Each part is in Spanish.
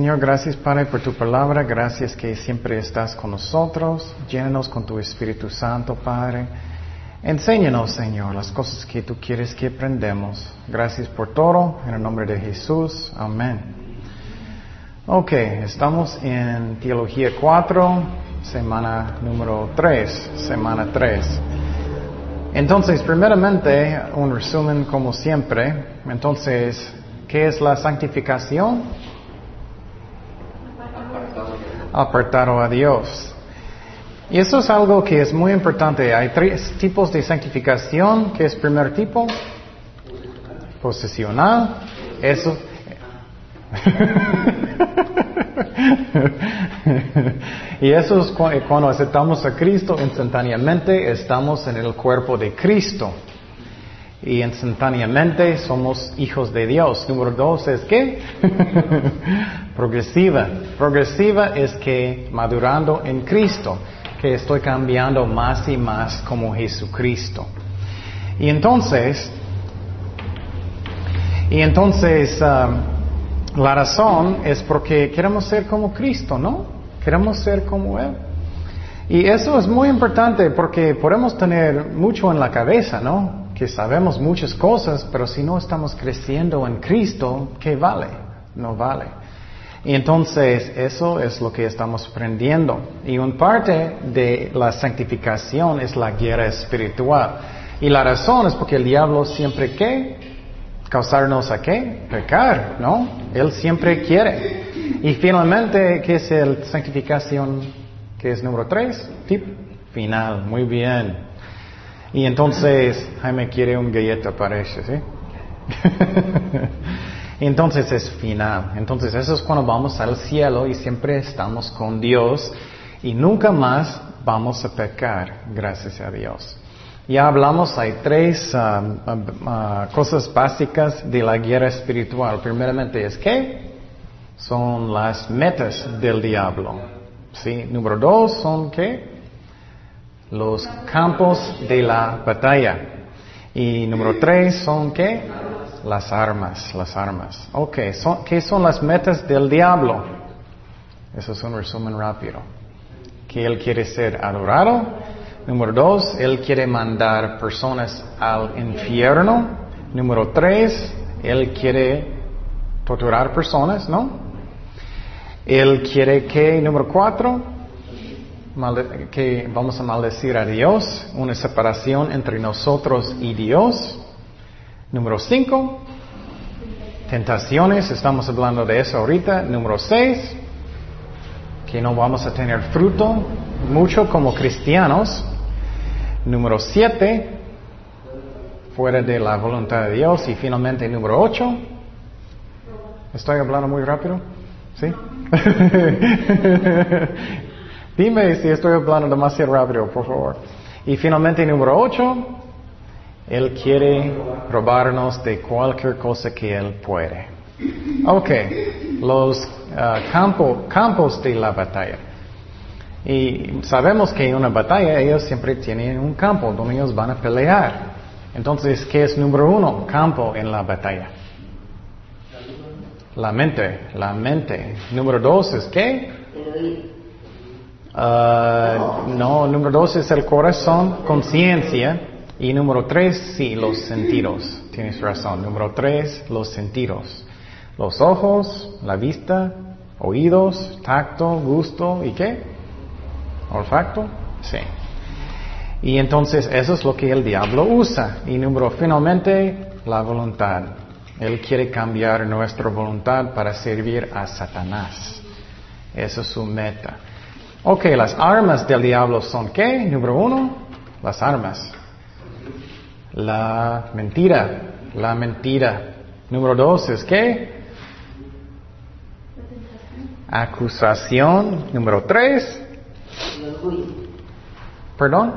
Señor, gracias Padre por tu palabra, gracias que siempre estás con nosotros, llénanos con tu Espíritu Santo, Padre. Enséñanos, Señor, las cosas que tú quieres que aprendamos. Gracias por todo, en el nombre de Jesús, amén. Ok, estamos en Teología 4, semana número 3, semana 3. Entonces, primeramente, un resumen como siempre. Entonces, ¿qué es la santificación? Apartado a Dios. Y eso es algo que es muy importante. Hay tres tipos de santificación. ¿Qué es primer tipo? Posesional. Eso. y eso es cuando aceptamos a Cristo, instantáneamente estamos en el cuerpo de Cristo. Y instantáneamente somos hijos de Dios. Número dos es que progresiva. Progresiva es que madurando en Cristo, que estoy cambiando más y más como Jesucristo. Y entonces, y entonces, um, la razón es porque queremos ser como Cristo, ¿no? Queremos ser como Él. Y eso es muy importante porque podemos tener mucho en la cabeza, ¿no? Que sabemos muchas cosas, pero si no estamos creciendo en Cristo, ¿qué vale? No vale. Y entonces eso es lo que estamos aprendiendo. Y una parte de la santificación es la guerra espiritual. Y la razón es porque el diablo siempre ¿qué? causarnos a qué? Pecar, ¿no? Él siempre quiere. Y finalmente, ¿qué es la santificación? ¿Qué es número tres? Tip final. Muy bien. Y entonces, Jaime quiere un galleta, parece, ¿sí? entonces es final. Entonces eso es cuando vamos al cielo y siempre estamos con Dios y nunca más vamos a pecar, gracias a Dios. Ya hablamos, hay tres um, uh, cosas básicas de la guerra espiritual. Primeramente es que son las metas del diablo. ¿Sí? Número dos son qué? Los campos de la batalla. Y número tres son qué? Las armas, las armas. Ok, ¿qué son las metas del diablo? Eso es un resumen rápido. Que él quiere ser adorado. Número dos, él quiere mandar personas al infierno. Número tres, él quiere torturar personas, ¿no? Él quiere que, número cuatro, que vamos a maldecir a Dios, una separación entre nosotros y Dios. Número cinco, tentaciones, estamos hablando de eso ahorita. Número seis, que no vamos a tener fruto mucho como cristianos. Número siete, fuera de la voluntad de Dios. Y finalmente número ocho, ¿estoy hablando muy rápido? ¿Sí? Dime si estoy hablando demasiado rápido, por favor. Y finalmente número ocho, Él quiere robarnos de cualquier cosa que Él puede. Ok, los uh, campos de la batalla. Y sabemos que en una batalla ellos siempre tienen un campo donde ellos van a pelear. Entonces, ¿qué es número uno? Campo en la batalla. La mente, la mente. Número dos es qué? Uh, no, número dos es el corazón, conciencia. Y número tres, sí, los sentidos. Tienes razón. Número tres, los sentidos. Los ojos, la vista, oídos, tacto, gusto y qué? Olfacto. Sí. Y entonces eso es lo que el diablo usa. Y número finalmente, la voluntad. Él quiere cambiar nuestra voluntad para servir a Satanás. Esa es su meta. Ok, las armas del diablo son qué? Número uno, las armas. La mentira, la mentira. Número dos es qué? Acusación. Número tres. ¿Perdón?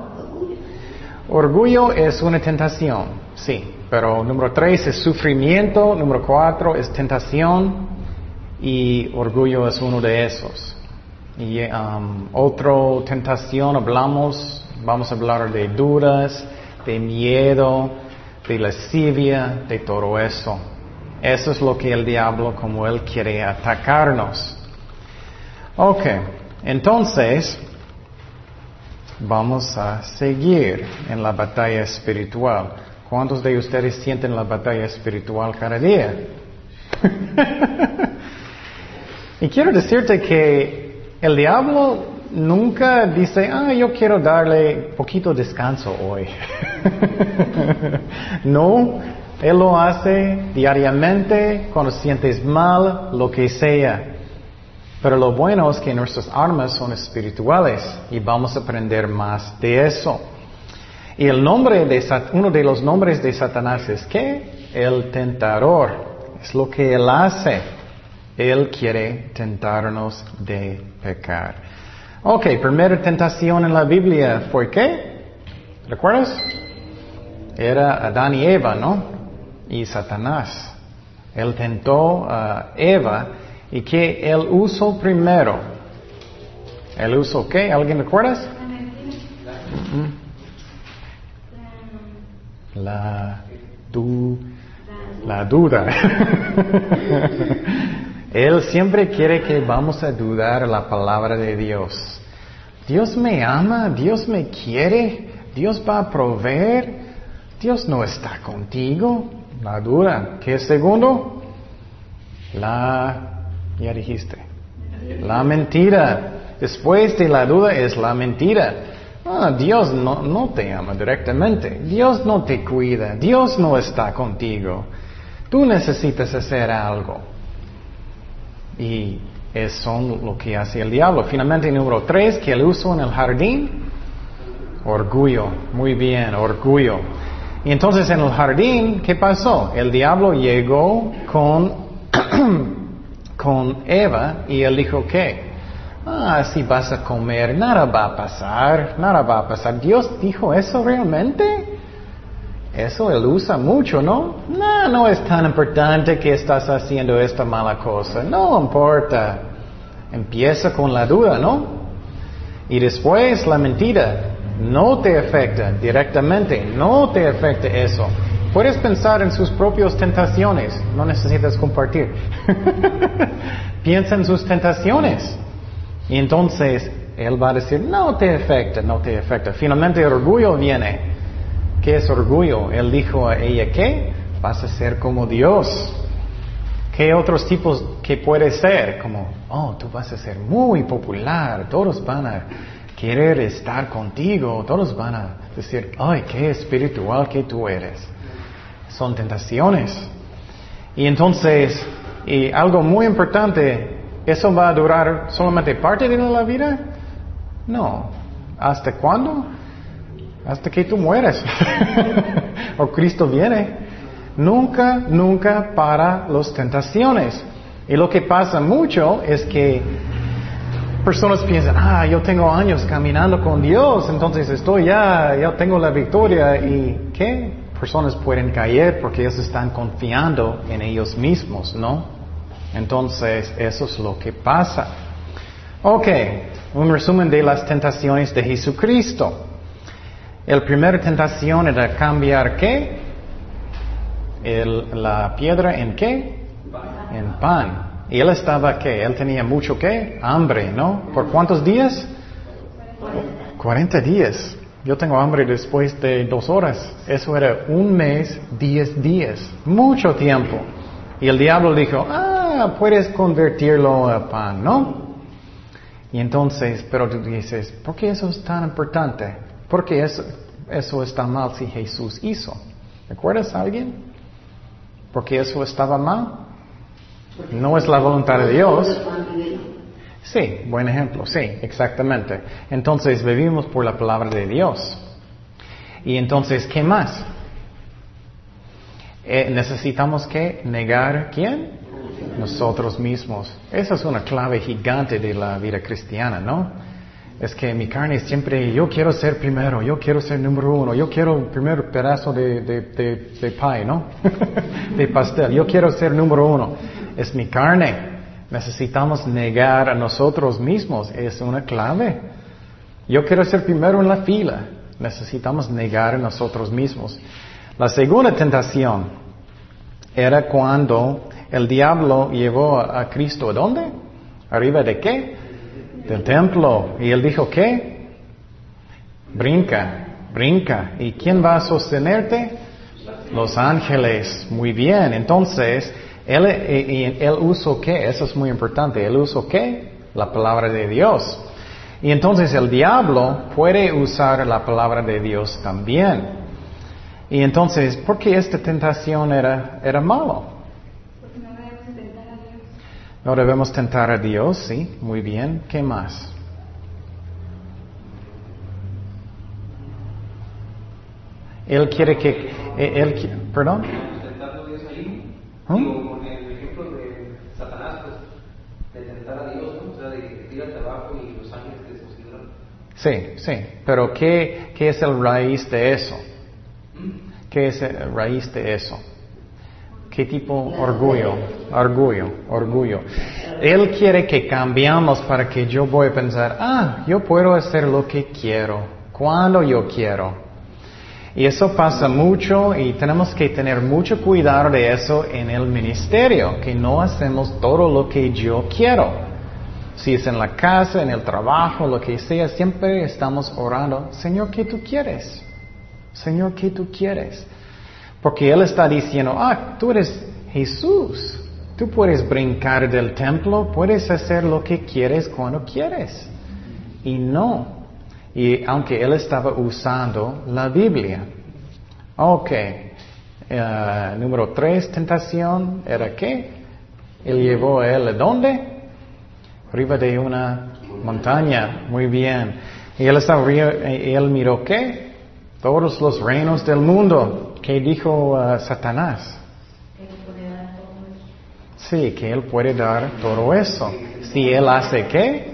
Orgullo es una tentación, sí. Pero número tres es sufrimiento. Número cuatro es tentación. Y orgullo es uno de esos. Y um, otra tentación hablamos, vamos a hablar de dudas, de miedo, de lascivia, de todo eso. Eso es lo que el diablo, como él quiere atacarnos. Ok, entonces vamos a seguir en la batalla espiritual. ¿Cuántos de ustedes sienten la batalla espiritual cada día? y quiero decirte que el diablo nunca dice, ah, yo quiero darle poquito descanso hoy. no, él lo hace diariamente cuando sientes mal, lo que sea. Pero lo bueno es que nuestras armas son espirituales y vamos a aprender más de eso. Y el nombre de uno de los nombres de Satanás es que el tentador. Es lo que él hace. Él quiere tentarnos de pecar. Ok, primera tentación en la Biblia fue qué? ¿Recuerdas? Era Adán y Eva, ¿no? Y Satanás. Él tentó a Eva y que él usó primero. ¿El usó qué? ¿Alguien recuerdas? La, du, la duda. Él siempre quiere que vamos a dudar la palabra de Dios. Dios me ama, Dios me quiere, Dios va a proveer, Dios no está contigo. La duda. ¿Qué segundo? La ya dijiste. La mentira. Después de la duda es la mentira. Ah, Dios no, no te ama directamente. Dios no te cuida. Dios no está contigo. Tú necesitas hacer algo. Y es lo que hace el diablo. Finalmente, número tres, que él usó en el jardín. Orgullo. Muy bien, orgullo. Y entonces en el jardín, ¿qué pasó? El diablo llegó con con Eva y él dijo que, ah, si vas a comer, nada va a pasar, nada va a pasar. Dios dijo eso realmente. Eso él usa mucho, ¿no? No, no es tan importante que estás haciendo esta mala cosa. No importa. Empieza con la duda, ¿no? Y después la mentira. No te afecta directamente. No te afecta eso. Puedes pensar en sus propias tentaciones, no necesitas compartir. Piensa en sus tentaciones. Y entonces Él va a decir, no te afecta, no te afecta. Finalmente el orgullo viene. ¿Qué es orgullo? Él dijo a ella, ¿qué? Vas a ser como Dios. ¿Qué otros tipos que puede ser? Como, oh, tú vas a ser muy popular, todos van a querer estar contigo, todos van a decir, ay, qué espiritual que tú eres son tentaciones. Y entonces, y algo muy importante, ¿eso va a durar solamente parte de la vida? No. ¿Hasta cuándo? Hasta que tú mueres. o Cristo viene. Nunca, nunca para las tentaciones. Y lo que pasa mucho es que personas piensan, ah, yo tengo años caminando con Dios, entonces estoy ya, ya tengo la victoria. ¿Y qué? personas pueden caer porque ellos están confiando en ellos mismos, ¿no? Entonces, eso es lo que pasa. Ok, un resumen de las tentaciones de Jesucristo. El primera tentación era cambiar qué? la piedra en qué? En pan. Y él estaba qué? Él tenía mucho qué? Hambre, ¿no? ¿Por cuántos días? 40 días. Yo tengo hambre después de dos horas. Eso era un mes, diez días. Mucho tiempo. Y el diablo dijo, ah, puedes convertirlo a pan, ¿no? Y entonces, pero tú dices, ¿por qué eso es tan importante? ¿Por qué eso, eso está mal si Jesús hizo? ¿Recuerdas a alguien? Porque eso estaba mal. No es la voluntad de Dios. Sí, buen ejemplo, sí, exactamente. Entonces vivimos por la palabra de Dios. Y entonces, ¿qué más? Eh, necesitamos que negar quién? Nosotros mismos. Esa es una clave gigante de la vida cristiana, ¿no? Es que mi carne siempre, yo quiero ser primero, yo quiero ser número uno, yo quiero el primer pedazo de, de, de, pie, ¿no? de pastel, yo quiero ser número uno. Es mi carne. Necesitamos negar a nosotros mismos, es una clave. Yo quiero ser primero en la fila. Necesitamos negar a nosotros mismos. La segunda tentación era cuando el diablo llevó a Cristo a dónde? ¿Arriba de qué? Del templo. Y él dijo, ¿qué? Brinca, brinca. ¿Y quién va a sostenerte? Los ángeles. Muy bien. Entonces, él, él usó qué? Eso es muy importante. Él usó qué? La palabra de Dios. Y entonces el diablo puede usar la palabra de Dios también. Y entonces, ¿por qué esta tentación era, era malo? No debemos tentar a Dios, sí, muy bien. ¿Qué más? Él quiere que, él, perdón. ¿Mm? con el ejemplo de Satanás, pues, de tentar a Dios, ¿no? o sea, de que tírate abajo y los ángeles te sostienen. Sí, sí, pero ¿qué, ¿qué es el raíz de eso? ¿Qué es el raíz de eso? ¿Qué tipo? Orgullo, orgullo, orgullo. Él quiere que cambiamos para que yo voy a pensar, ah, yo puedo hacer lo que quiero, cuando yo quiero. Y eso pasa mucho y tenemos que tener mucho cuidado de eso en el ministerio, que no hacemos todo lo que yo quiero. Si es en la casa, en el trabajo, lo que sea, siempre estamos orando, Señor, ¿qué tú quieres? Señor, ¿qué tú quieres? Porque Él está diciendo, ah, tú eres Jesús. Tú puedes brincar del templo, puedes hacer lo que quieres cuando quieres. Y no. Y aunque Él estaba usando la Biblia. Ok. Uh, número tres, tentación, ¿era qué? Él llevó a Él dónde? Arriba de una montaña. Muy bien. Y Él estaba, Él miró qué? Todos los reinos del mundo. ¿Qué dijo uh, Satanás? Sí, que Él puede dar todo eso. Si Él hace qué?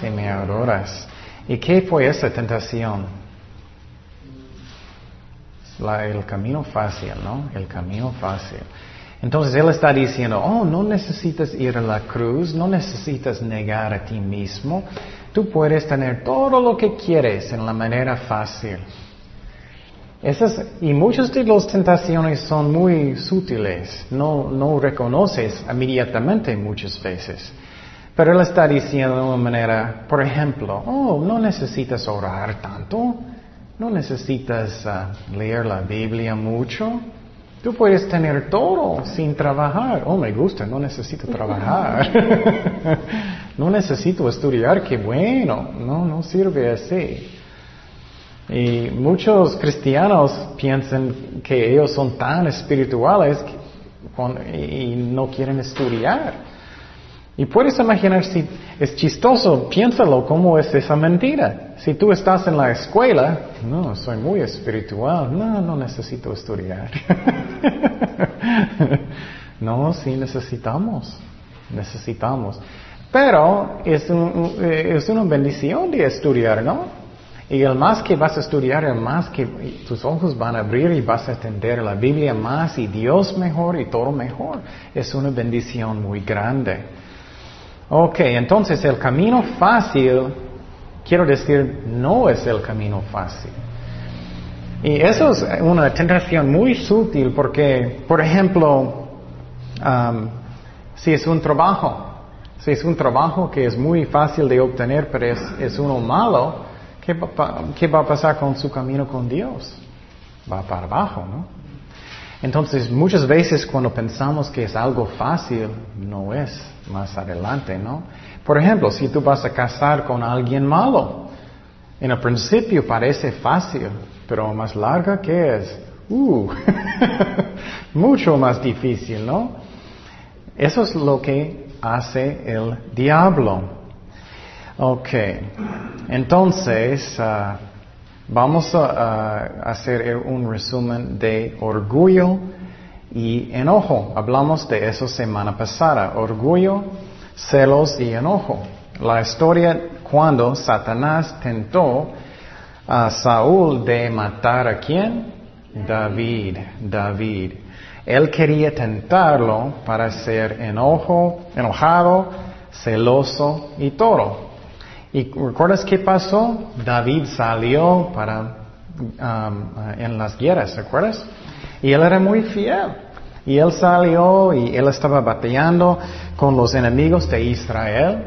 Si me adoras. ¿Y qué fue esa tentación? el camino fácil, ¿no? El camino fácil. Entonces Él está diciendo, oh, no necesitas ir a la cruz, no necesitas negar a ti mismo, tú puedes tener todo lo que quieres en la manera fácil. Esas, y muchas de las tentaciones son muy sutiles, no, no reconoces inmediatamente muchas veces. Pero él está diciendo de una manera, por ejemplo, oh, no necesitas orar tanto, no necesitas ah, leer la Biblia mucho, tú puedes tener todo sin trabajar. Oh, me gusta, no necesito trabajar. no necesito estudiar, qué bueno, no, no sirve así. Y muchos cristianos piensan que ellos son tan espirituales y no quieren estudiar. Y puedes imaginar si es chistoso, piénsalo cómo es esa mentira. Si tú estás en la escuela, no, soy muy espiritual, no, no necesito estudiar. no, sí necesitamos, necesitamos. Pero es, es una bendición de estudiar, ¿no? Y el más que vas a estudiar, el más que tus ojos van a abrir y vas a entender la Biblia más y Dios mejor y todo mejor. Es una bendición muy grande. Ok, entonces el camino fácil, quiero decir, no es el camino fácil. Y eso es una tentación muy sutil porque, por ejemplo, um, si es un trabajo, si es un trabajo que es muy fácil de obtener, pero es, es uno malo, ¿Qué va, a pasar con su camino con Dios? Va para abajo, ¿no? Entonces, muchas veces cuando pensamos que es algo fácil, no es más adelante, ¿no? Por ejemplo, si tú vas a casar con alguien malo, en el principio parece fácil, pero más larga que es, uh, mucho más difícil, ¿no? Eso es lo que hace el diablo. Ok, entonces uh, vamos a, hacer un resumen de orgullo y enojo. Hablamos de eso semana pasada, orgullo, celos y enojo. La historia cuando Satanás tentó a Saúl de matar a quién? David, David. Él quería tentarlo para ser enojo, enojado, celoso y todo. ¿Y recuerdas qué pasó? David salió para, um, en las guerras, ¿recuerdas? Y él era muy fiel. Y él salió y él estaba batallando con los enemigos de Israel.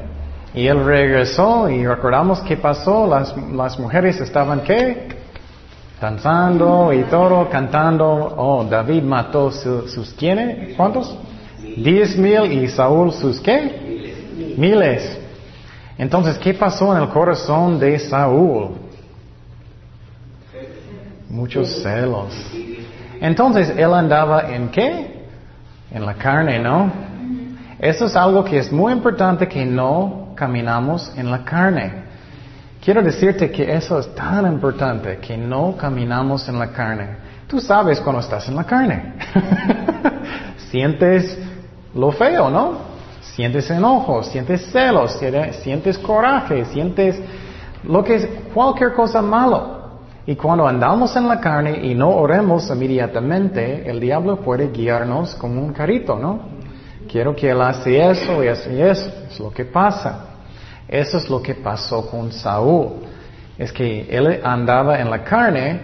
Y él regresó y recordamos qué pasó. Las, las mujeres estaban qué? Danzando y todo, cantando. Oh, David mató sus quiénes? ¿Cuántos? Diez mil y Saúl sus qué? Miles. Entonces, ¿qué pasó en el corazón de Saúl? Muchos celos. Entonces, él andaba en qué? En la carne, ¿no? Eso es algo que es muy importante que no caminamos en la carne. Quiero decirte que eso es tan importante, que no caminamos en la carne. Tú sabes cuando estás en la carne. sientes lo feo, ¿no? Sientes enojo, sientes celos, sientes coraje, sientes lo que es cualquier cosa malo. Y cuando andamos en la carne y no oremos inmediatamente, el diablo puede guiarnos como un carrito, ¿no? Quiero que él hace eso y y eso. Es lo que pasa. Eso es lo que pasó con Saúl. Es que él andaba en la carne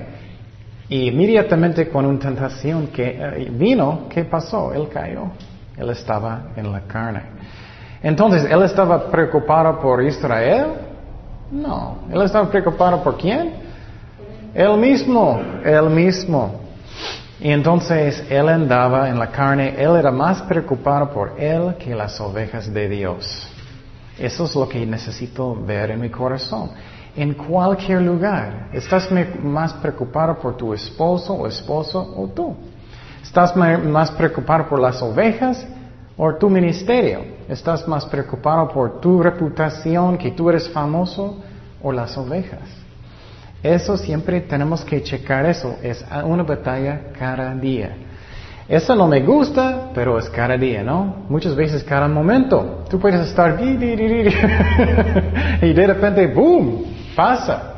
y inmediatamente con una tentación que eh, vino, ¿qué pasó? Él cayó. Él estaba en la carne. Entonces, ¿él estaba preocupado por Israel? No. ¿Él estaba preocupado por quién? Él mismo, él mismo. Y entonces él andaba en la carne, él era más preocupado por él que las ovejas de Dios. Eso es lo que necesito ver en mi corazón. En cualquier lugar, ¿estás más preocupado por tu esposo o esposo o tú? ¿Estás más preocupado por las ovejas o tu ministerio? ¿Estás más preocupado por tu reputación, que tú eres famoso o las ovejas? Eso siempre tenemos que checar eso. Es una batalla cada día. Eso no me gusta, pero es cada día, ¿no? Muchas veces cada momento. Tú puedes estar y de repente, ¡boom! pasa.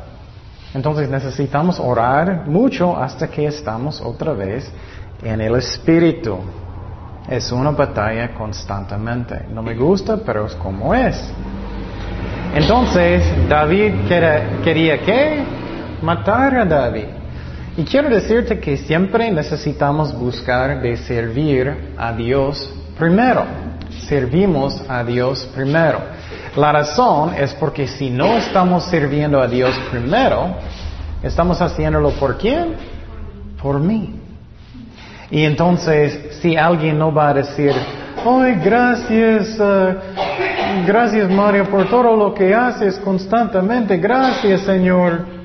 Entonces necesitamos orar mucho hasta que estamos otra vez en el Espíritu. Es una batalla constantemente. No me gusta, pero es como es. Entonces, David quería, quería qué? matar a David. Y quiero decirte que siempre necesitamos buscar de servir a Dios primero. Servimos a Dios primero. La razón es porque si no estamos sirviendo a Dios primero, estamos haciéndolo por quién? Por mí. Y entonces, si alguien no va a decir, ay, gracias, uh, gracias Mario por todo lo que haces constantemente, gracias Señor.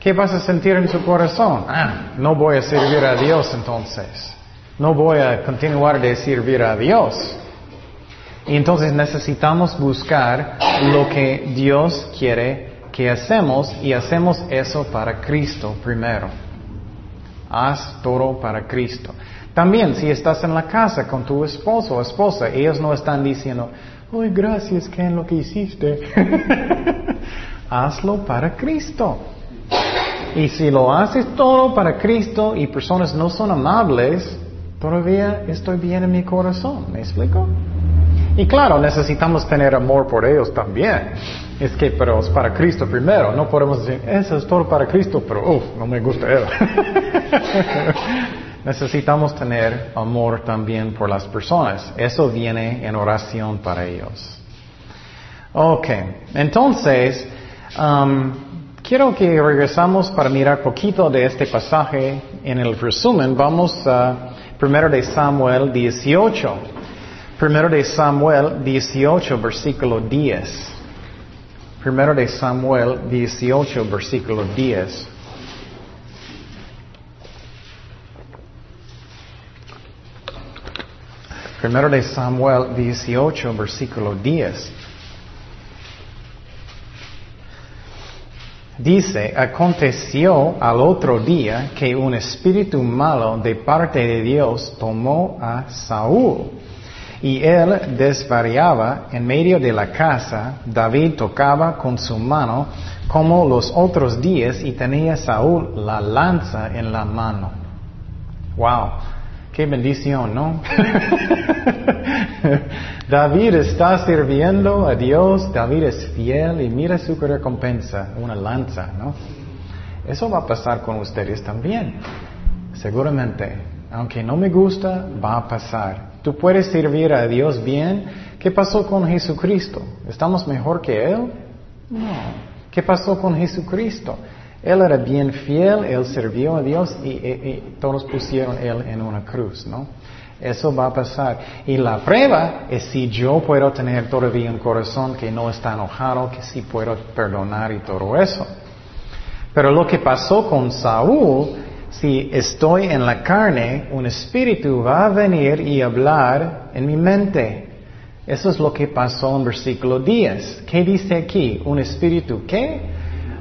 ¿Qué vas a sentir en su corazón? Ah, no voy a servir a Dios entonces. No voy a continuar de servir a Dios. Y entonces necesitamos buscar lo que Dios quiere que hacemos y hacemos eso para Cristo primero. Haz todo para Cristo. También si estás en la casa con tu esposo o esposa, ellos no están diciendo, ¡ay, gracias, Ken, lo que hiciste! Hazlo para Cristo. Y si lo haces todo para Cristo y personas no son amables, todavía estoy bien en mi corazón. ¿Me explico? Y claro, necesitamos tener amor por ellos también. Es que, pero es para Cristo primero. No podemos decir, eso es todo para Cristo, pero uff, no me gusta él. necesitamos tener amor también por las personas. Eso viene en oración para ellos. Ok, entonces, um, Quiero que regresamos para mirar poquito de este pasaje. En el resumen vamos a primero de Samuel 18. Primero de Samuel 18, versículo 10. Primero de Samuel 18, versículo 10. Primero de Samuel 18, versículo 10. Dice, aconteció al otro día que un espíritu malo de parte de Dios tomó a Saúl. Y él desvariaba en medio de la casa. David tocaba con su mano como los otros días y tenía Saúl la lanza en la mano. Wow. Qué bendición, ¿no? David está sirviendo a Dios, David es fiel y mira su recompensa, una lanza, ¿no? Eso va a pasar con ustedes también. Seguramente Aunque no me gusta, va a pasar. Tú puedes servir a Dios bien. ¿Qué pasó con Jesucristo? ¿Estamos mejor que Él? No. ¿Qué pasó con Jesucristo? Él era bien fiel, Él sirvió a Dios y, todos pusieron Él en una cruz, ¿no? Eso va a pasar. Y la prueba es si yo puedo tener todavía un corazón que no está enojado, que sí puedo perdonar y todo eso. Pero lo que pasó con Saúl, si estoy en la carne, un espíritu va a venir y hablar en mi mente. Eso es lo que pasó en versículo 10. ¿Qué dice aquí? Un espíritu, ¿qué?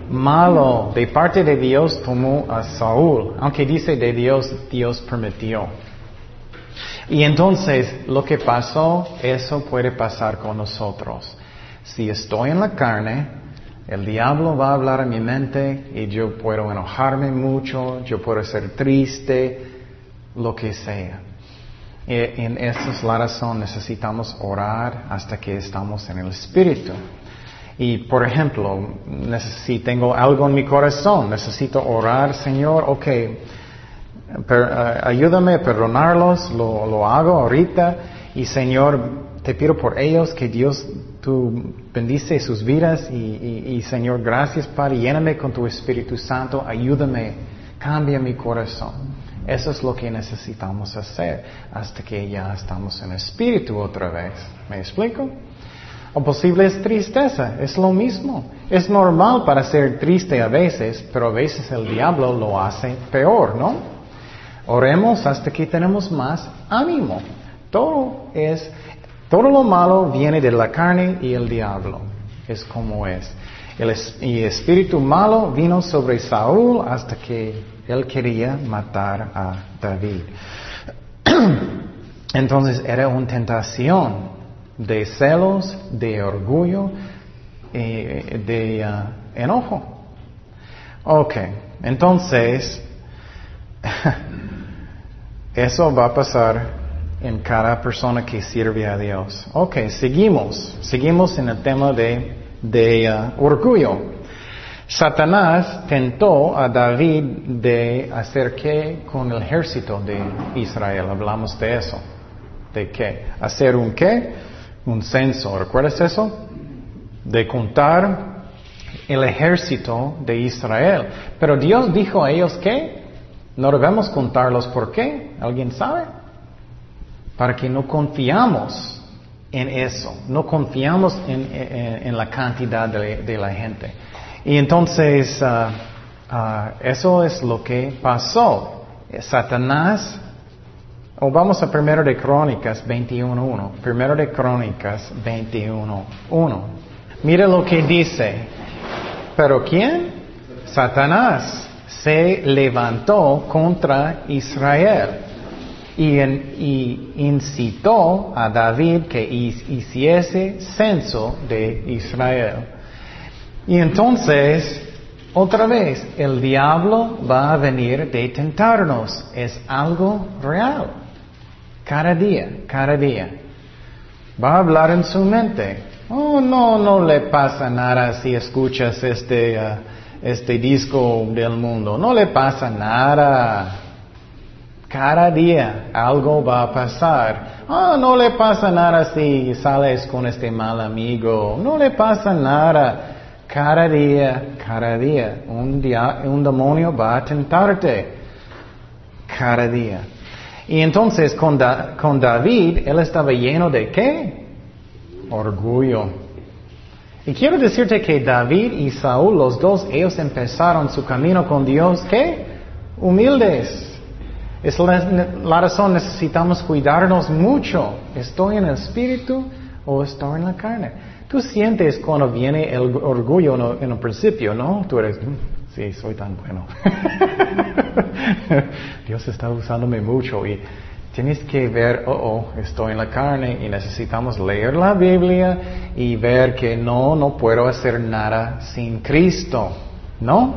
Malo, de parte de Dios tomó a Saúl. Aunque dice de Dios, Dios permitió. Y entonces lo que pasó, eso puede pasar con nosotros. Si estoy en la carne, el diablo va a hablar en mi mente y yo puedo enojarme mucho, yo puedo ser triste, lo que sea. En esa es la razón, necesitamos orar hasta que estamos en el Espíritu. Y por ejemplo, si tengo algo en mi corazón, necesito orar, Señor, ok, eh, ayúdame a perdonarlos, lo, hago ahorita y Señor, te pido por ellos que Dios tú bendice sus vidas y, Señor, gracias Padre, lléname con tu Espíritu Santo, ayúdame, cambia mi corazón. Eso es lo que necesitamos hacer hasta que ya estamos en espíritu otra vez. ¿Me explico? O posible es tristeza, es lo mismo. Es normal para ser triste a veces, pero a veces el diablo lo hace peor, ¿no? Oremos hasta que tenemos más ánimo. Todo es, todo lo malo viene de la carne y el diablo. Es como es. El espíritu malo vino sobre Saúl hasta que él quería matar a David. Entonces era una tentación de celos, de orgullo, eh, de uh, enojo. Ok, entonces Eso va a pasar en cada persona que sirve a Dios. Ok, seguimos. Seguimos en el tema de, de uh, orgullo. Satanás tentó a David de hacer qué con el ejército de Israel. Hablamos de eso. ¿De qué? Hacer un qué? Un censo. ¿Recuerdas eso? De contar el ejército de Israel. Pero Dios dijo a ellos que no debemos contarlos por qué. ¿Alguien sabe? Para que no confiamos en eso, no confiamos en, la cantidad de, la gente. Y entonces, ah, eso es lo que pasó. Satanás, o vamos a primero de Crónicas 21.1, primero de Crónicas 21.1. Mira lo que dice. ¿Pero quién? Satanás se levantó contra Israel y, incitó a David que hiciese censo de Israel. Y entonces, otra vez, el diablo va a venir de tentarnos. Es algo real. Cada día, cada día. Va a hablar en su mente. Oh, no, no le pasa nada si escuchas este... Uh, este disco del mundo. No le pasa nada. Cada día algo va a pasar. Ah, no le pasa nada si sales con este mal amigo. No le pasa nada. Cada día, cada día, un, día, un demonio va a tentarte. Cada día. Y entonces con, con David, él estaba lleno de qué? Orgullo. Y quiero decirte que David y Saúl, los dos, ellos empezaron su camino con Dios, ¿qué? Humildes. Es la, razón, necesitamos cuidarnos mucho. ¿Estoy en el espíritu o estoy en la carne? Tú sientes cuando viene el orgullo en el principio, ¿no? Tú eres, mm, sí, soy tan bueno. Dios está usándome mucho y Tienes que ver, oh, oh, estoy en la carne y necesitamos leer la Biblia y ver que no, no puedo hacer nada sin Cristo, ¿no?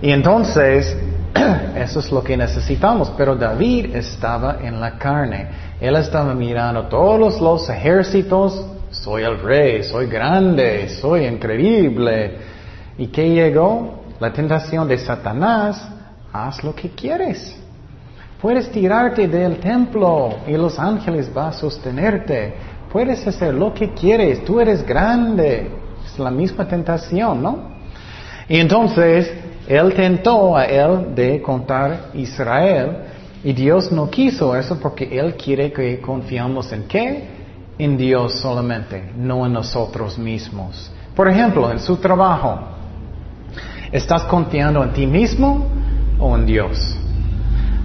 Y entonces, eso es lo que necesitamos. Pero David estaba en la carne. Él estaba mirando todos los ejércitos. Soy el rey, soy grande, soy increíble. ¿Y qué llegó? La tentación de Satanás. Haz lo que quieres. Puedes tirarte del templo y los ángeles van a sostenerte. Puedes hacer lo que quieres. Tú eres grande. Es la misma tentación, ¿no? Y entonces él tentó a él de contar Israel y Dios no quiso eso porque él quiere que confiamos en qué? En Dios solamente, no en nosotros mismos. Por ejemplo, en su trabajo, ¿estás confiando en ti mismo o en Dios?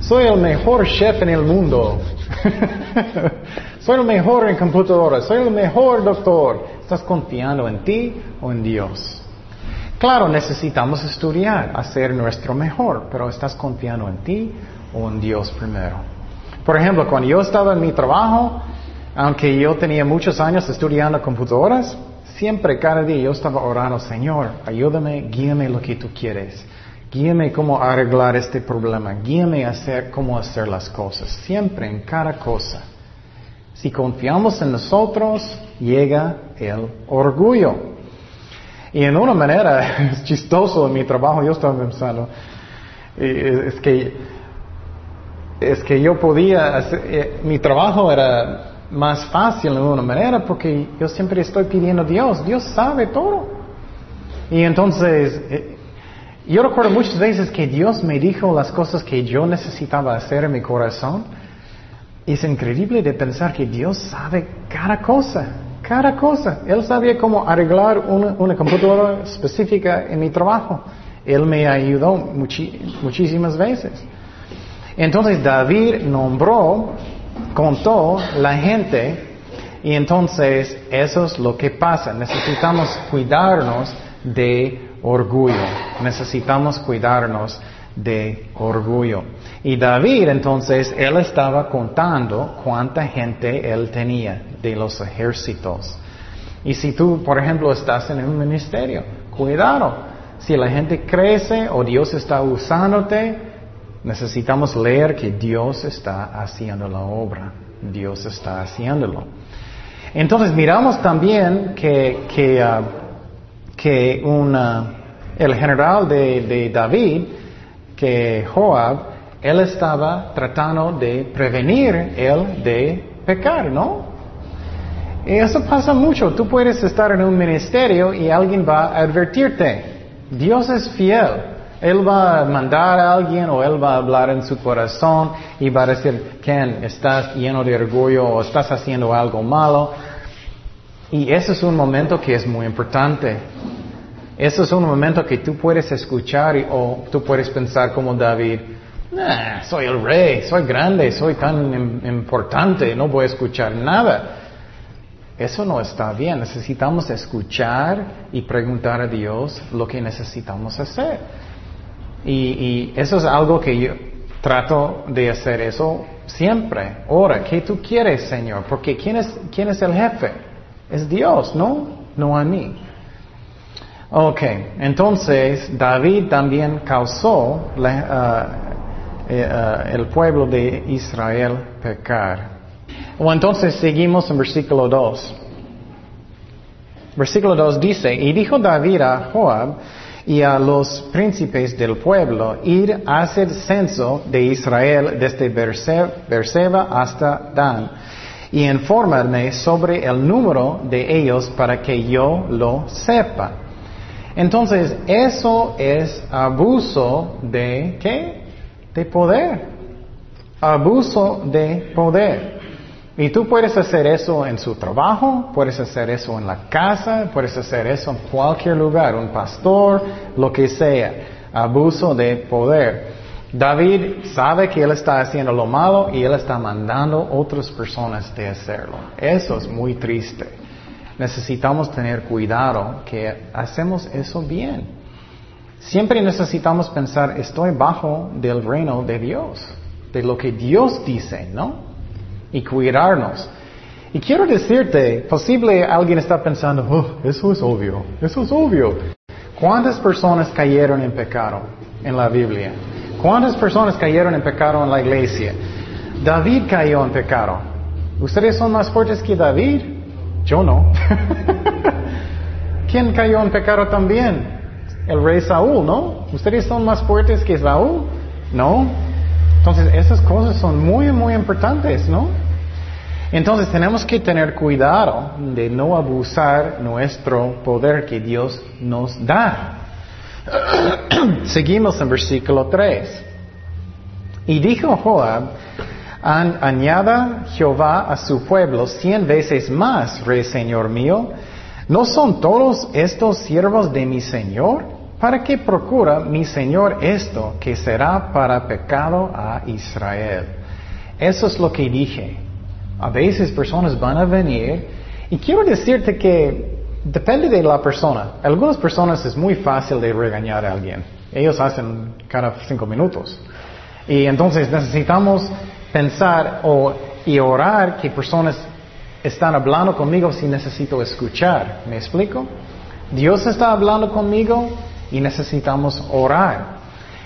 Soy el mejor chef en el mundo. soy el mejor en computadora. Soy el mejor doctor. ¿Estás confiando en ti o en Dios? Claro, necesitamos estudiar, hacer nuestro mejor, pero ¿estás confiando en ti o en Dios primero? Por ejemplo, cuando yo estaba en mi trabajo, aunque yo tenía muchos años estudiando computadoras, siempre cada día yo estaba orando, Señor, ayúdame, guíame lo que tú quieres. Guíame cómo arreglar este problema. Guíame a hacer cómo hacer las cosas. Siempre en cada cosa. Si confiamos en nosotros, llega el orgullo. Y en una manera, es chistoso en mi trabajo, yo estaba pensando, es que, es que yo podía hacer, eh, mi trabajo era más fácil en una manera porque yo siempre estoy pidiendo a Dios, Dios sabe todo. Y entonces, eh, yo recuerdo muchas veces que Dios me dijo las cosas que yo necesitaba hacer en mi corazón. Es increíble de pensar que Dios sabe cada cosa, cada cosa. Él sabía cómo arreglar una, computadora específica en mi trabajo. Él me ayudó muchísimas veces. Entonces David nombró, contó la gente y entonces eso es lo que pasa. Necesitamos cuidarnos de orgullo. Necesitamos cuidarnos de orgullo. Y David entonces, él estaba contando cuánta gente él tenía de los ejércitos. Y si tú, por ejemplo, estás en un ministerio, cuidado. Si la gente crece o Dios está usándote, necesitamos leer que Dios está haciendo la obra. Dios está haciéndolo. Entonces miramos también que, que uh, que el general de, David, que Joab, él estaba tratando de prevenir él de pecar, ¿no? Y eso pasa mucho. Tú puedes estar en un ministerio y alguien va a advertirte. Dios es fiel. Él va a mandar a alguien o él va a hablar en su corazón y va a decir, Ken, estás lleno de orgullo o estás haciendo algo malo. Y ese es un momento que es muy importante. Ese es un momento que tú puedes escuchar o tú puedes pensar como David, soy el rey, soy grande, soy tan importante, no voy a escuchar nada. Eso no está bien. Necesitamos escuchar y preguntar a Dios lo que necesitamos hacer. Y, y, eso es algo que yo trato de hacer eso siempre. Ahora, ¿qué tú quieres, Señor? Porque ¿quién es, quién es el jefe? Es Dios, ¿no? No a mí. Ok, entonces David también causó uh, eh, uh, el pueblo de Israel pecar. O entonces seguimos en versículo 2. Versículo 2 dice, y dijo David a Joab y a los príncipes del pueblo, ir a hacer censo de Israel desde Berseba hasta Dan y informarme sobre el número de ellos para que yo lo sepa. Entonces, eso es abuso de qué? De poder. Abuso de poder. Y tú puedes hacer eso en su trabajo, puedes hacer eso en la casa, puedes hacer eso en cualquier lugar, un pastor, lo que sea. Abuso de poder. David sabe que él está haciendo lo malo y él está mandando otras personas de hacerlo. Eso es muy triste. Necesitamos tener cuidado que hacemos eso bien. Siempre necesitamos pensar, estoy bajo del reino de Dios, de lo que Dios dice, ¿no? Y cuidarnos. Y quiero decirte, posible alguien está pensando, oh, eso es obvio, eso es obvio. ¿Cuántas personas cayeron en pecado en la Biblia? ¿Cuántas personas cayeron en pecado en la iglesia? David cayó en pecado. ¿Ustedes son más fuertes que David? Yo no. ¿Quién cayó en pecado también? El rey Saúl, ¿no? ¿Ustedes son más fuertes que Saúl? No. Entonces, esas cosas son muy, muy importantes, ¿no? Entonces, tenemos que tener cuidado de no abusar nuestro poder que Dios nos da. Seguimos en versículo 3. Y dijo Joab, añada Jehová a su pueblo cien veces más, rey señor mío. ¿No son todos estos siervos de mi señor? ¿Para qué procura mi Señor esto que será para pecado a Israel? Eso es lo que dije. A veces personas van a venir y quiero decirte que depende de la persona. Algunas personas es muy fácil de regañar a alguien. Ellos hacen cada cinco minutos. Y entonces necesitamos pensar o, y orar que personas están hablando conmigo si necesito escuchar. ¿Me explico? Dios está hablando conmigo y necesitamos orar.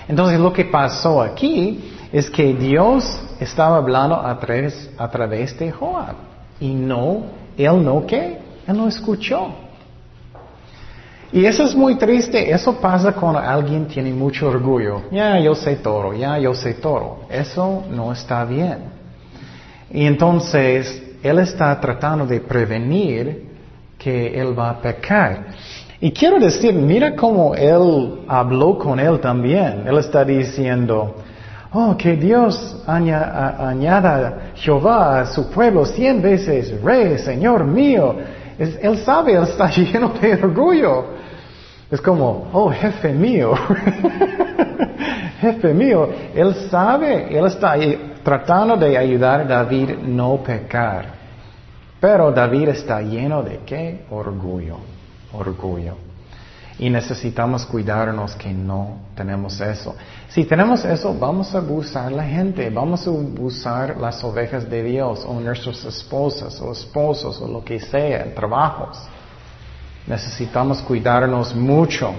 Entonces lo que pasó aquí es que Dios estaba hablando a través, a través de Joab y no, él no qué, él no escuchó. Y eso es muy triste, eso pasa cuando alguien tiene mucho orgullo. Ya, yo sé todo, ya, yo sé todo. Eso no está bien. Y entonces, él está tratando de prevenir que él va a pecar. Y quiero decir, mira cómo él habló con él también. Él está diciendo, oh, que Dios añada Jehová a su pueblo cien veces, Rey, Señor mío. Él sabe, él está lleno de orgullo. Es como, oh, jefe mío. jefe mío. Él sabe, él está tratando de ayudar a David no pecar. Pero David está lleno de qué? Orgullo orgullo. Y necesitamos cuidarnos que no tenemos eso. Si tenemos eso, vamos a abusar la gente, vamos a abusar las ovejas de Dios o nuestras esposas o esposos o lo que sea, trabajos. Necesitamos cuidarnos mucho.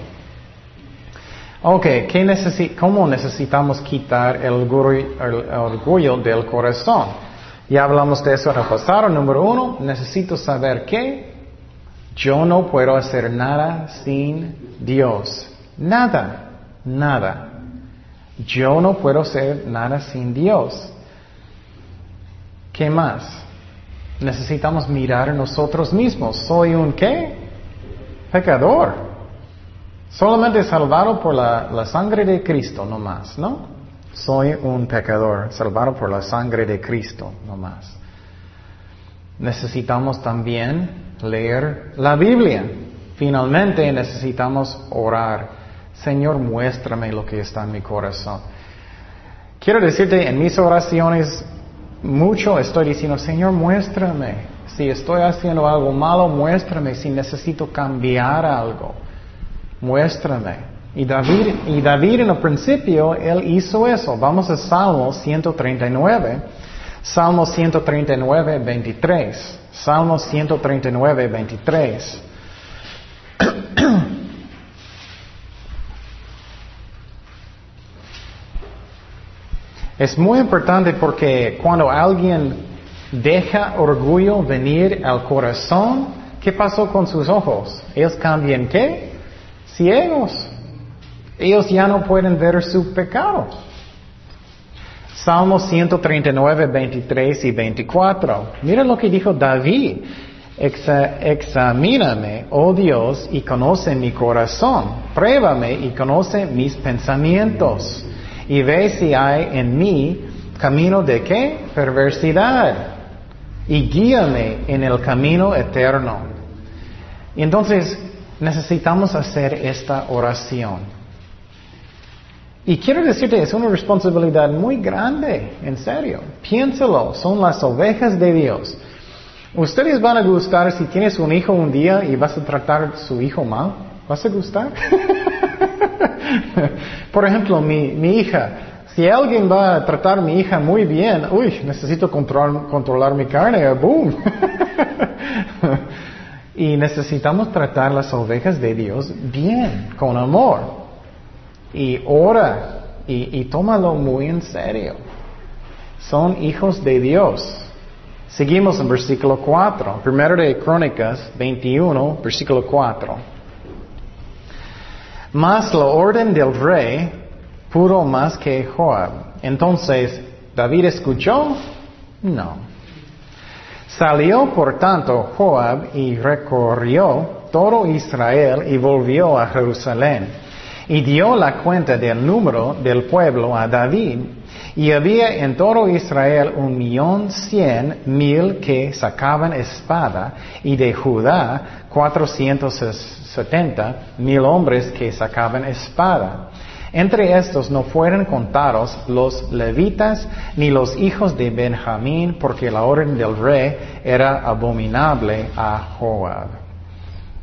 Ok, ¿qué ¿cómo necesitamos quitar el orgullo, del corazón? Ya hablamos de eso en el pasado. Número uno, necesito saber qué yo no puedo hacer nada sin Dios. Nada, nada. Yo no puedo hacer nada sin Dios. ¿Qué más? Necesitamos mirar a nosotros mismos. ¿Soy un qué? Pecador. Solamente salvado por la, la sangre de Cristo, no más, ¿no? Soy un pecador, salvado por la sangre de Cristo, no más. Necesitamos también leer la Biblia. Finalmente necesitamos orar. Señor, muéstrame lo que está en mi corazón. Quiero decirte, en mis oraciones, mucho estoy diciendo, Señor, muéstrame. Si estoy haciendo algo malo, muéstrame. Si necesito cambiar algo, muéstrame. Y David, y David en el principio, él hizo eso. Vamos a Salmo 139. Salmo 139, 23. Salmo 139, 23. Es muy importante porque cuando alguien deja orgullo venir al corazón, ¿qué pasó con sus ojos? Ellos cambian qué? Ciegos. Ellos ya no pueden ver su pecado. Salmos 139, 23 y 24. Mira lo que dijo David. examíname, oh Dios, y conoce mi corazón. Pruébame y conoce mis pensamientos. Y ve si hay en mí camino de qué? Perversidad. Y guíame en el camino eterno. Entonces necesitamos hacer esta oración. Y quiero decirte, es una responsabilidad muy grande, en serio. Piénsalo, son las ovejas de Dios. Ustedes van a gustar si tienes un hijo un día y vas a tratar a su hijo mal. ¿Vas a gustar? Por ejemplo, mi, mi hija. Si alguien va a tratar a mi hija muy bien, uy, necesito controlar, controlar mi carne, boom. y necesitamos tratar las ovejas de Dios bien, con amor y ora y, tómalo muy en serio. Son hijos de Dios. Seguimos en versículo 4, primero de Crónicas 21, versículo 4. Mas la orden del rey pudo más que Joab. Entonces, ¿David escuchó? No. Salió por tanto Joab y recorrió todo Israel y volvió a Jerusalén. Y dio la cuenta del número del pueblo a David. Y había en todo Israel un millón cien mil que sacaban espada, y de Judá cuatrocientos setenta mil hombres que sacaban espada. Entre estos no fueron contados los levitas ni los hijos de Benjamín, porque la orden del rey era abominable a Joab.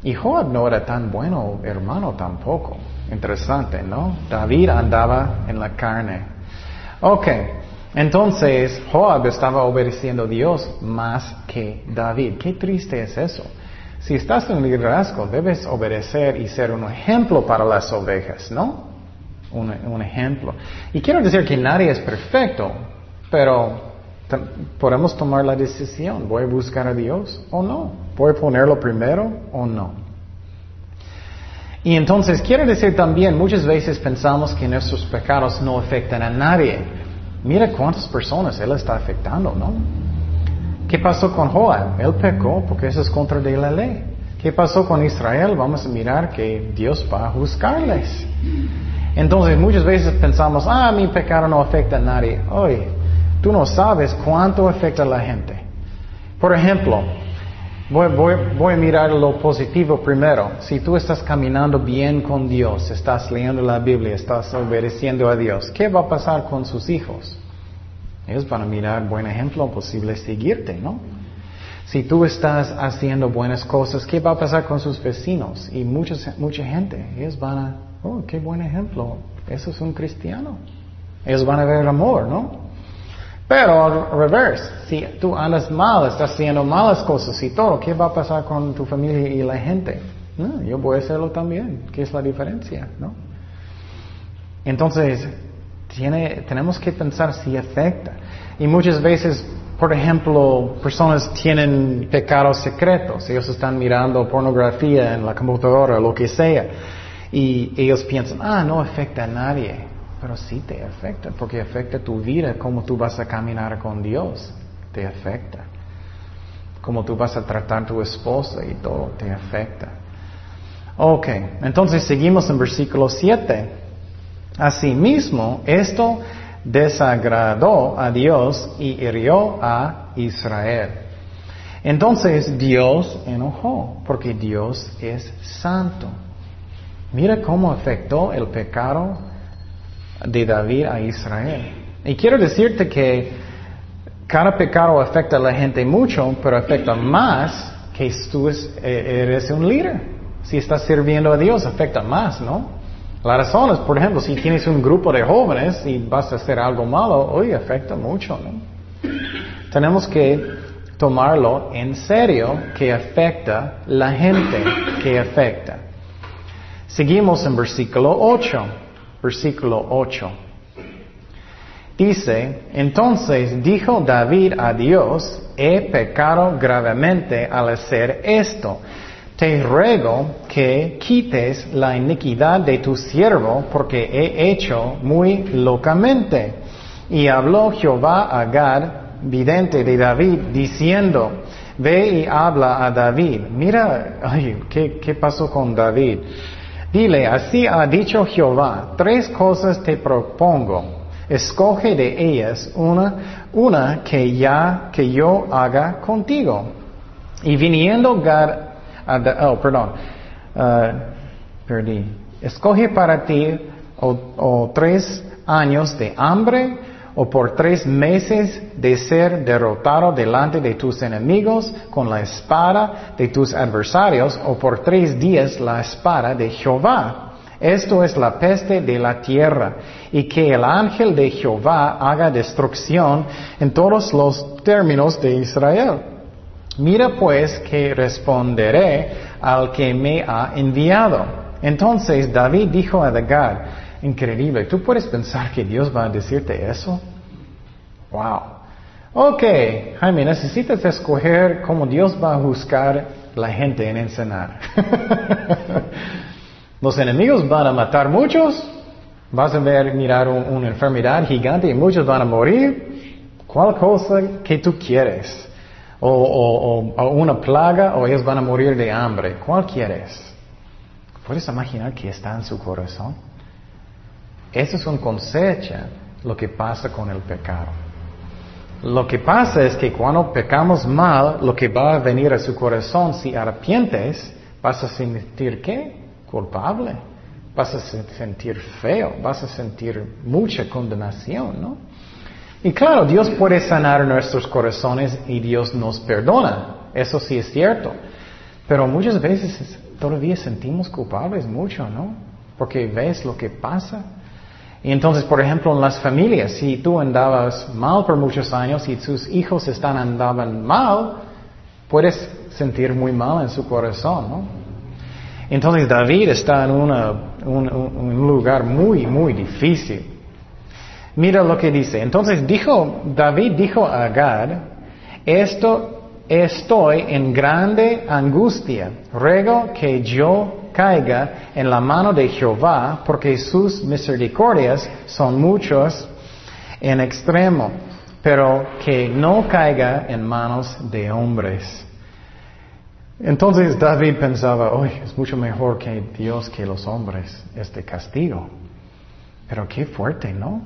Y Joab no era tan bueno hermano tampoco. Interesante, ¿no? David andaba en la carne. Ok, entonces Joab estaba obedeciendo a Dios más que David. Qué triste es eso. Si estás en liderazgo, debes obedecer y ser un ejemplo para las ovejas, ¿no? un, ejemplo. Y quiero decir que nadie es perfecto, pero podemos tomar la decisión, ¿voy a buscar a Dios o no? ¿Voy a ponerlo primero o no? Y entonces quiero decir también, muchas veces pensamos que nuestros pecados no afectan a nadie. Mira cuántas personas Él está afectando, ¿no? ¿Qué pasó con Joab? Él pecó porque eso es contra de la ley. ¿Qué pasó con Israel? Vamos a mirar que Dios va a juzgarles. Entonces muchas veces pensamos, ah, mi pecado no afecta a nadie. Oye, tú no sabes cuánto afecta a la gente. Por ejemplo, voy, a mirar lo positivo primero. Si tú estás caminando bien con Dios, estás leyendo la Biblia, estás obedeciendo a Dios, ¿qué va a pasar con sus hijos? Ellos van a mirar buen ejemplo posible seguirte, ¿no? Si tú estás haciendo buenas cosas, ¿qué va a pasar con sus vecinos? Y mucha gente, ellos van a Oh, qué buen ejemplo. Eso es un cristiano. Ellos van a ver amor, ¿no? Pero al revés, si tú andas mal, estás haciendo malas cosas y todo, ¿qué va a pasar con tu familia y la gente? Yo voy a hacerlo también. ¿Qué es la diferencia? ¿No? Entonces, tenemos que pensar si afecta. Y muchas veces, por ejemplo, personas tienen pecados secretos. Ellos están mirando pornografía en la computadora, lo que sea. Y ellos piensan, ah, no afecta a nadie. Pero sí te afecta, porque afecta tu vida, cómo tú vas a caminar con Dios. Te afecta. Cómo tú vas a tratar a tu esposa y todo te afecta. Ok, entonces seguimos en versículo 7. Asimismo, esto desagradó a Dios y hirió a Israel. Entonces Dios enojó, porque Dios es santo. Mira cómo afectó el pecado de David a Israel. Y quiero decirte que cada pecado afecta a la gente mucho, pero afecta más que tú eh, eres un líder. Si estás sirviendo a Dios, afecta más, ¿no? La razón es, por ejemplo, si tienes un grupo de jóvenes y vas a hacer algo malo, hoy afecta mucho, ¿no? Tenemos que tomarlo en serio que afecta la gente que afecta. Seguimos en versículo 8. Versículo 8. Dice, entonces dijo David a Dios, he pecado gravemente al hacer esto. Te ruego que quites la iniquidad de tu siervo, porque he hecho muy locamente. Y habló Jehová a Gad, vidente de David, diciendo, ve y habla a David. Mira, ay, ¿qué, qué pasó con David? Dile, así ha dicho Jehová, tres cosas te propongo. Escoge de ellas una, una que ya, que yo haga contigo. Y viniendo Gad, oh, perdón, uh, perdí. Escoge para ti o tres años de hambre, o por tres meses de ser derrotado delante de tus enemigos con la espada de tus adversarios, o por tres días la espada de Jehová. Esto es la peste de la tierra, y que el ángel de Jehová haga destrucción en todos los términos de Israel. Mira pues que responderé al que me ha enviado. Entonces David dijo a Dagad, Increíble. ¿Tú puedes pensar que Dios va a decirte eso? Wow. Ok, Jaime, necesitas escoger cómo Dios va a juzgar la gente en ensenar. ¿Los enemigos van a matar muchos? Vas a ver, mirar una enfermedad gigante y muchos van a morir. ¿Cuál cosa que tú quieres? O, o, una plaga o ellos van a morir de hambre. ¿Cuál quieres? ¿Puedes imaginar qué está en su corazón? Eso es un cosecha lo que pasa con el pecado. Lo que pasa es que cuando pecamos mal, lo que va a venir a su corazón, si arrepientes, vas a sentir qué? Culpable. Vas a sentir feo, vas a sentir mucha condenación, ¿no? Y claro, Dios puede sanar nuestros corazones y Dios nos perdona. Eso sí es cierto. Pero muchas veces todavía sentimos culpables mucho, ¿no? Porque ves lo que pasa. Y entonces, por ejemplo, en las familias, si tú andabas mal por muchos años y tus hijos están andaban mal, puedes sentir muy mal en su corazón, ¿no? Entonces David está en un, lugar muy, muy difícil. Mira lo que dice. Entonces dijo, David dijo a Gad, esto estoy en grande angustia. Ruego que yo caiga en la mano de Jehová, porque sus misericordias son muchos en extremo, pero que no caiga en manos de hombres. Entonces David pensaba, hoy es mucho mejor que Dios que los hombres, este castigo. Pero qué fuerte, ¿no?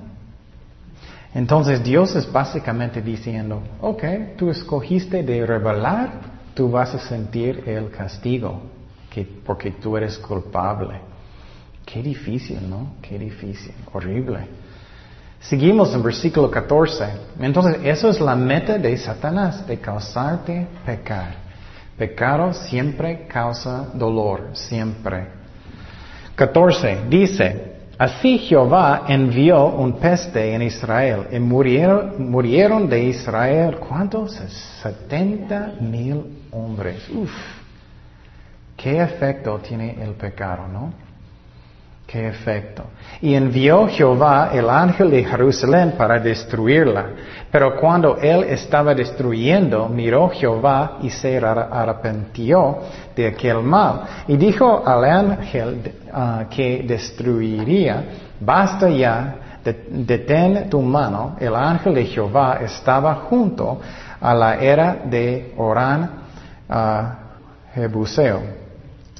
Entonces Dios es básicamente diciendo, ok, tú escogiste de revelar, tú vas a sentir el castigo porque tú eres culpable. Qué difícil, ¿no? Qué difícil, horrible. Seguimos en versículo 14. Entonces, eso es la meta de Satanás, de causarte pecar. Pecado siempre causa dolor, siempre. 14. Dice, así Jehová envió un peste en Israel y murieron, murieron de Israel, ¿cuántos? 70 mil hombres. Uf. ¿Qué efecto tiene el pecado, no? ¿Qué efecto? Y envió Jehová el ángel de Jerusalén para destruirla. Pero cuando él estaba destruyendo, miró Jehová y se arrepintió de aquel mal. Y dijo al ángel ah, que destruiría, basta ya, detén tu mano. El ángel de Jehová estaba junto a la era de Orán uh, Jebuseo.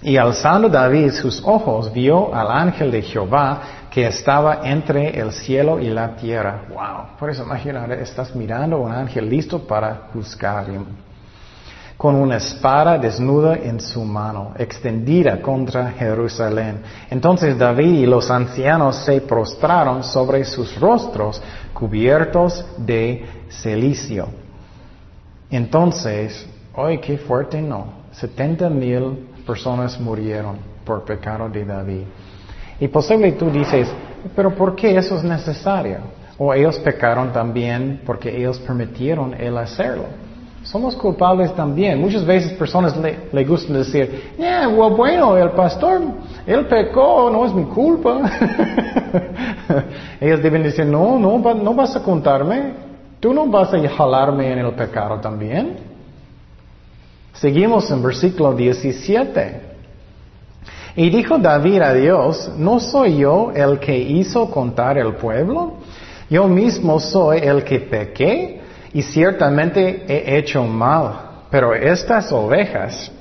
Y alzando David sus ojos, vio al ángel de Jehová que estaba entre el cielo y la tierra. Wow, por eso imaginar, estás mirando un ángel listo para juzgar, con una espada desnuda en su mano, extendida contra Jerusalén. Entonces David y los ancianos se prostraron sobre sus rostros cubiertos de celicio. Entonces, hoy qué fuerte no, setenta mil personas murieron por pecado de David. Y posible tú dices, pero ¿por qué eso es necesario? O ellos pecaron también porque ellos permitieron el hacerlo. Somos culpables también. Muchas veces personas le, gustan decir, yeah, bueno, el pastor, él pecó, no es mi culpa. ellos deben decir, no, no, no vas a contarme. Tú no vas a jalarme en el pecado también. Seguimos en versículo 17. Y dijo David a Dios, ¿no soy yo el que hizo contar el pueblo? Yo mismo soy el que pequé y ciertamente he hecho mal. Pero estas ovejas,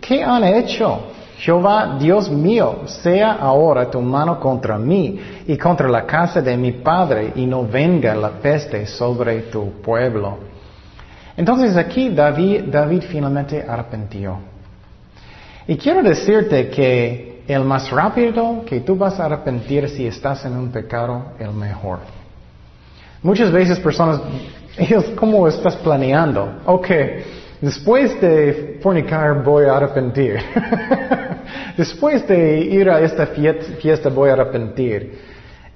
¿qué han hecho? Jehová, Dios mío, sea ahora tu mano contra mí y contra la casa de mi padre y no venga la peste sobre tu pueblo. Entonces aquí David, David finalmente arrepintió. Y quiero decirte que el más rápido que tú vas a arrepentir si estás en un pecado, el mejor. Muchas veces personas, ellos, ¿cómo estás planeando? Ok, después de fornicar voy a arrepentir. después de ir a esta fiesta voy a arrepentir.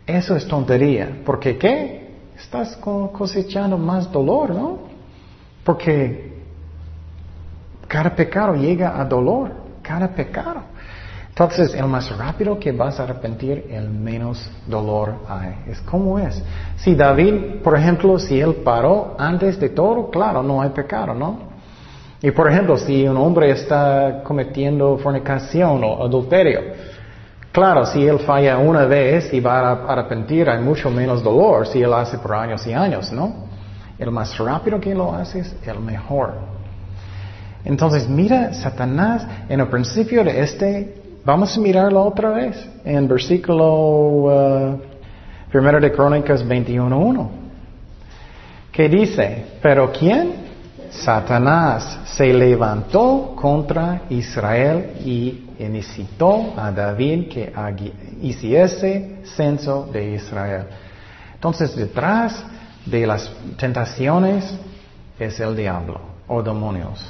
Eso es tontería. Porque ¿qué? Estás cosechando más dolor, ¿no? Porque cada pecado llega a dolor, cada pecado. Entonces, el más rápido que vas a arrepentir, el menos dolor hay. Es como es. Si David, por ejemplo, si él paró antes de todo, claro, no hay pecado, ¿no? Y por ejemplo, si un hombre está cometiendo fornicación o adulterio, Claro, si él falla una vez y va a arrepentir, hay mucho menos dolor si él hace por años y años, ¿no? El más rápido que lo hace es el mejor. Entonces, mira, Satanás, en el principio de este, vamos a mirarlo otra vez, en versículo uh, primero de Crónicas 21.1. ¿Qué dice? Pero ¿quién? Satanás se levantó contra Israel y incitó a David que hiciese censo de Israel. Entonces, detrás de las tentaciones es el diablo o demonios.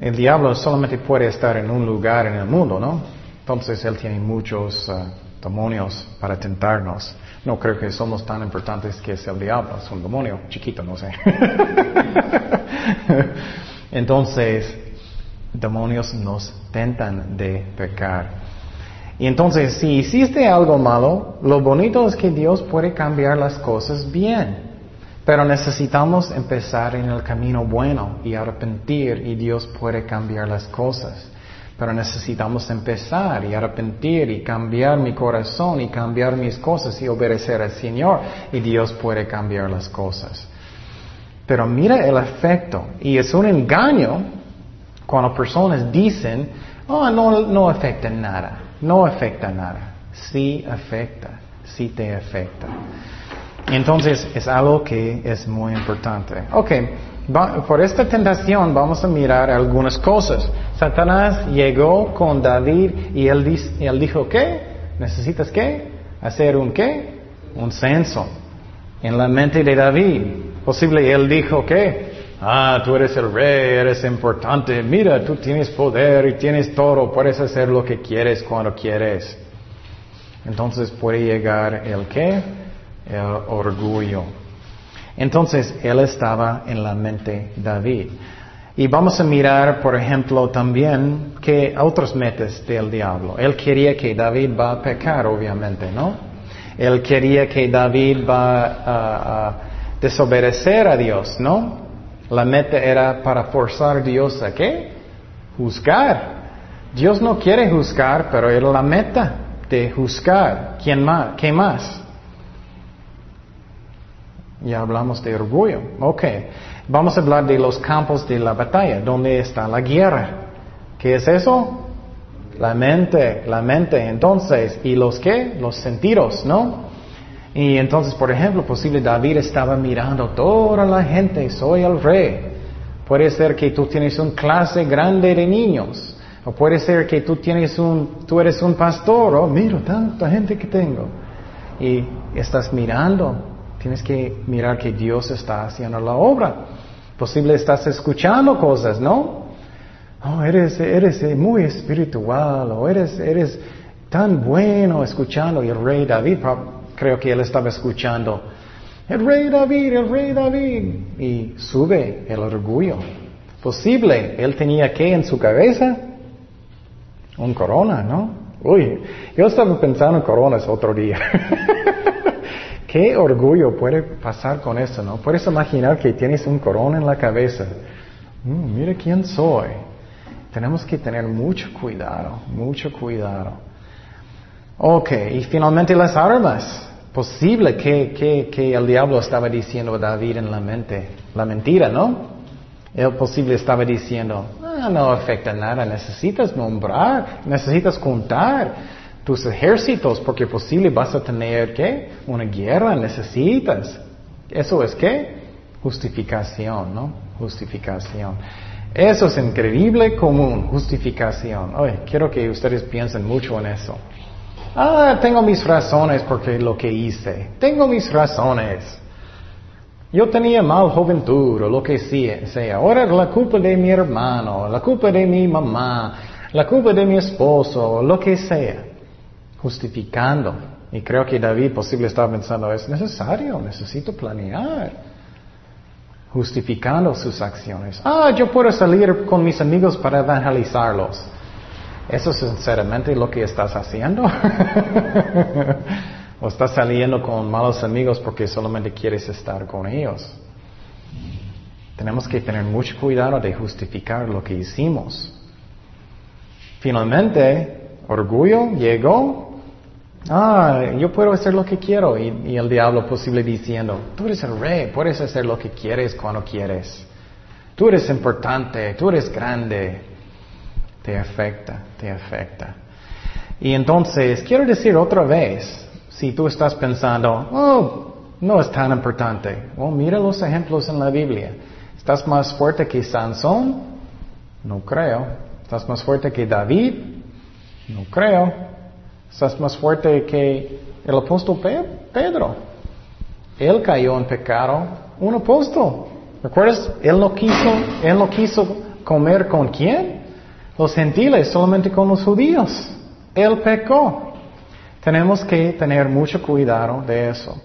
El diablo solamente puede estar en un lugar en el mundo, ¿no? Entonces él tiene muchos uh, demonios para tentarnos. No creo que somos tan importantes que es el diablo, es un demonio chiquito, no sé. Entonces, demonios nos tentan de pecar. Y entonces, si hiciste algo malo, lo bonito es que Dios puede cambiar las cosas bien. Pero necesitamos empezar en el camino bueno y arrepentir y Dios puede cambiar las cosas. Pero necesitamos empezar y arrepentir y cambiar mi corazón y cambiar mis cosas y obedecer al Señor y Dios puede cambiar las cosas. Pero mira el efecto y es un engaño cuando personas dicen, oh, no, no afecta nada, no afecta nada. Sí afecta, sí te afecta. Entonces es algo que es muy importante. Ok, por esta tentación vamos a mirar algunas cosas. Satanás llegó con David y él, él dijo, ¿qué? ¿Necesitas qué? Hacer un qué? Un censo en la mente de David. Posible él dijo, ¿qué? Ah, tú eres el rey, eres importante, mira, tú tienes poder y tienes todo, puedes hacer lo que quieres cuando quieres. Entonces puede llegar el qué? el orgullo. Entonces, él estaba en la mente David. Y vamos a mirar, por ejemplo, también que otros metas del diablo. Él quería que David va a pecar, obviamente, ¿no? Él quería que David va a, desobedecer a Dios, ¿no? La meta era para forzar a Dios a qué? Juzgar. Dios no quiere juzgar, pero era la meta de juzgar. ¿Quién más? ¿Qué más? Ya hablamos de orgullo. Ok. Vamos a hablar de los campos de la batalla, donde está la guerra. ¿Qué es eso? La mente, la mente. Entonces, ¿y los qué? Los sentidos, ¿no? Y entonces, por ejemplo, posible David estaba mirando toda la gente, soy el rey. Puede ser que tú tienes una clase grande de niños. O puede ser que tú tienes un, tú eres un pastor, oh, mira tanta gente que tengo. Y estás mirando Tienes que mirar que Dios está haciendo la obra. Posible estás escuchando cosas, ¿no? Oh, eres, eres muy espiritual, o eres, eres tan bueno escuchando. Y el rey David, creo que él estaba escuchando. El rey David, el rey David. Y sube el orgullo. Posible, él tenía que en su cabeza un corona, ¿no? Uy, yo estaba pensando en coronas otro día. Qué orgullo puede pasar con eso, ¿no? Puedes imaginar que tienes un corona en la cabeza. Mm, mira quién soy. Tenemos que tener mucho cuidado, mucho cuidado. Ok, y finalmente las armas. Posible que, que, que el diablo estaba diciendo a David en la mente, la mentira, ¿no? Él posible estaba diciendo, ah, no afecta nada, necesitas nombrar, necesitas contar tus ejércitos, porque posible vas a tener que una guerra, necesitas. Eso es qué? Justificación, ¿no? Justificación. Eso es increíble común, justificación. Oye, quiero que ustedes piensen mucho en eso. Ah, tengo mis razones porque lo que hice. Tengo mis razones. Yo tenía mal juventud o lo que sea. Ahora la culpa de mi hermano, la culpa de mi mamá, la culpa de mi esposo, lo que sea justificando. Y creo que David posible estaba pensando, es necesario, necesito planear. Justificando sus acciones. Ah, yo puedo salir con mis amigos para evangelizarlos. ¿Eso es sinceramente lo que estás haciendo? ¿O estás saliendo con malos amigos porque solamente quieres estar con ellos? Tenemos que tener mucho cuidado de justificar lo que hicimos. Finalmente, orgullo llegó. Ah, yo puedo hacer lo que quiero. Y, y el diablo posible diciendo, tú eres el rey, puedes hacer lo que quieres cuando quieres. Tú eres importante, tú eres grande. Te afecta, te afecta. Y entonces, quiero decir otra vez, si tú estás pensando, oh, no es tan importante. Oh, mira los ejemplos en la Biblia. ¿Estás más fuerte que Sansón? No creo. ¿Estás más fuerte que David? No creo. ¿Estás más fuerte que el apóstol Pedro? Él cayó en pecado. Un apóstol. ¿Recuerdas? Él no quiso, él no quiso comer con quién? Los gentiles, solamente con los judíos. Él pecó. Tenemos que tener mucho cuidado de eso.